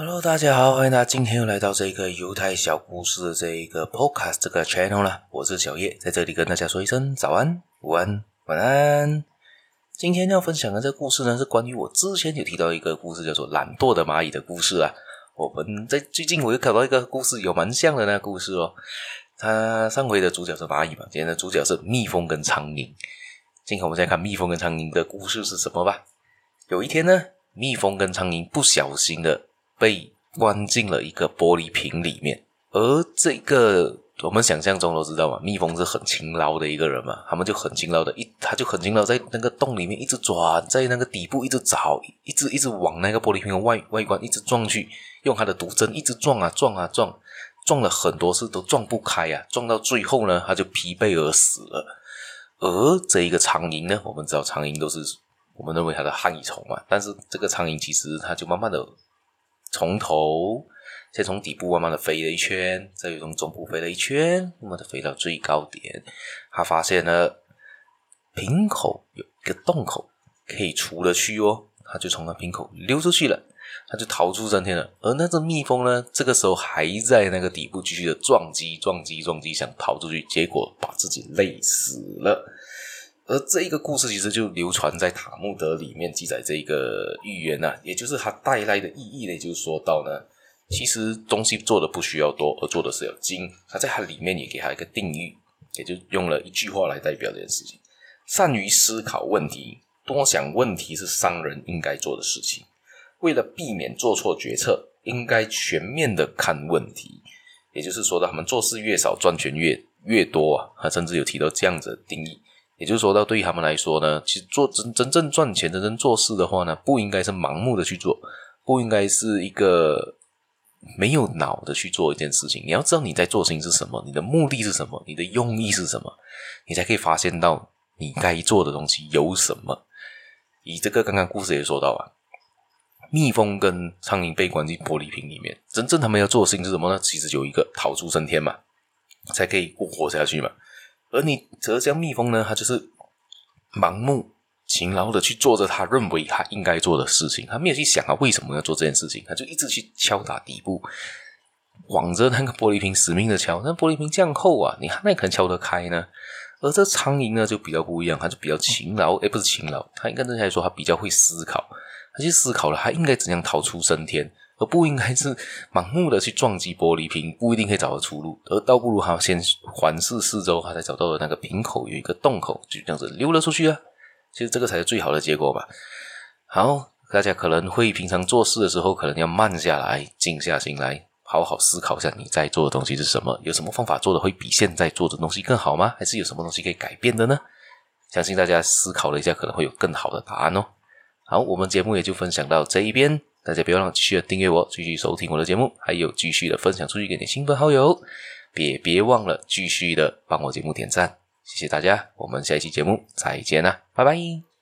Hello，大家好，欢迎大家今天又来到这个犹太小故事的这一个 Podcast 这个 channel 了。我是小叶，在这里跟大家说一声早安、午安、晚安。今天要分享的这个故事呢，是关于我之前有提到一个故事，叫做懒惰的蚂蚁的故事啊。我们在最近我又看到一个故事，有蛮像的那个故事哦。它上回的主角是蚂蚁嘛，今天的主角是蜜蜂跟苍蝇。今天我们再看蜜蜂跟苍蝇的故事是什么吧。有一天呢，蜜蜂跟苍蝇不小心的。被关进了一个玻璃瓶里面，而这个我们想象中都知道嘛，蜜蜂是很勤劳的一个人嘛，他们就很勤劳的一，他就很勤劳在那个洞里面一直转，在那个底部一直找，一直一直往那个玻璃瓶的外外观一直撞去，用他的毒针一直撞啊撞啊撞，撞了很多次都撞不开啊，撞到最后呢，他就疲惫而死了。而这一个苍蝇呢，我们知道苍蝇都是我们认为它的害虫嘛，但是这个苍蝇其实它就慢慢的。从头先从底部慢慢的飞了一圈，再从中部飞了一圈，慢慢的飞到最高点。他发现了瓶口有一个洞口可以出得去哦，他就从那瓶口溜出去了，他就逃出生天了。而那只蜜蜂呢，这个时候还在那个底部继续的撞击、撞击、撞击，想逃出去，结果把自己累死了。而这一个故事其实就流传在塔木德里面记载这一个寓言呐，也就是它带来的意义呢，就是说到呢，其实东西做的不需要多，而做的是要精。它在它里面也给它一个定义，也就用了一句话来代表这件事情：善于思考问题，多想问题是商人应该做的事情。为了避免做错决策，应该全面的看问题。也就是说他们做事越少，赚钱越越多啊，他甚至有提到这样子的定义。也就是说到，对于他们来说呢，其实做真真正赚钱、真正做事的话呢，不应该是盲目的去做，不应该是一个没有脑的去做一件事情。你要知道你在做事情是什么，你的目的是什么，你的用意是什么，你才可以发现到你该做的东西有什么。以这个刚刚故事也说到啊，蜜蜂跟苍蝇被关进玻璃瓶里面，真正他们要做的事情是什么呢？其实就有一个逃出生天嘛，才可以过活下去嘛。而你浙江蜜蜂呢，它就是盲目勤劳的去做着他认为他应该做的事情，他没有去想啊为什么要做这件事情，他就一直去敲打底部，往着那个玻璃瓶死命的敲，那玻璃瓶这样厚啊，你还那可能敲得开呢？而这苍蝇呢就比较不一样，它就比较勤劳，诶，不是勤劳，它应该正确来说，它比较会思考，它去思考了，它应该怎样逃出升天。而不应该是盲目的去撞击玻璃瓶，不一定可以找到出路，而倒不如他先环视四周，他才找到了那个瓶口有一个洞口，就这样子溜了出去啊。其实这个才是最好的结果吧。好，大家可能会平常做事的时候，可能要慢下来，静下心来，好好思考一下你在做的东西是什么，有什么方法做的会比现在做的东西更好吗？还是有什么东西可以改变的呢？相信大家思考了一下，可能会有更好的答案哦。好，我们节目也就分享到这一边。大家别忘了继续的订阅我，继续收听我的节目，还有继续的分享出去给你亲朋好友。别别忘了继续的帮我节目点赞，谢谢大家。我们下一期节目再见啦，拜拜。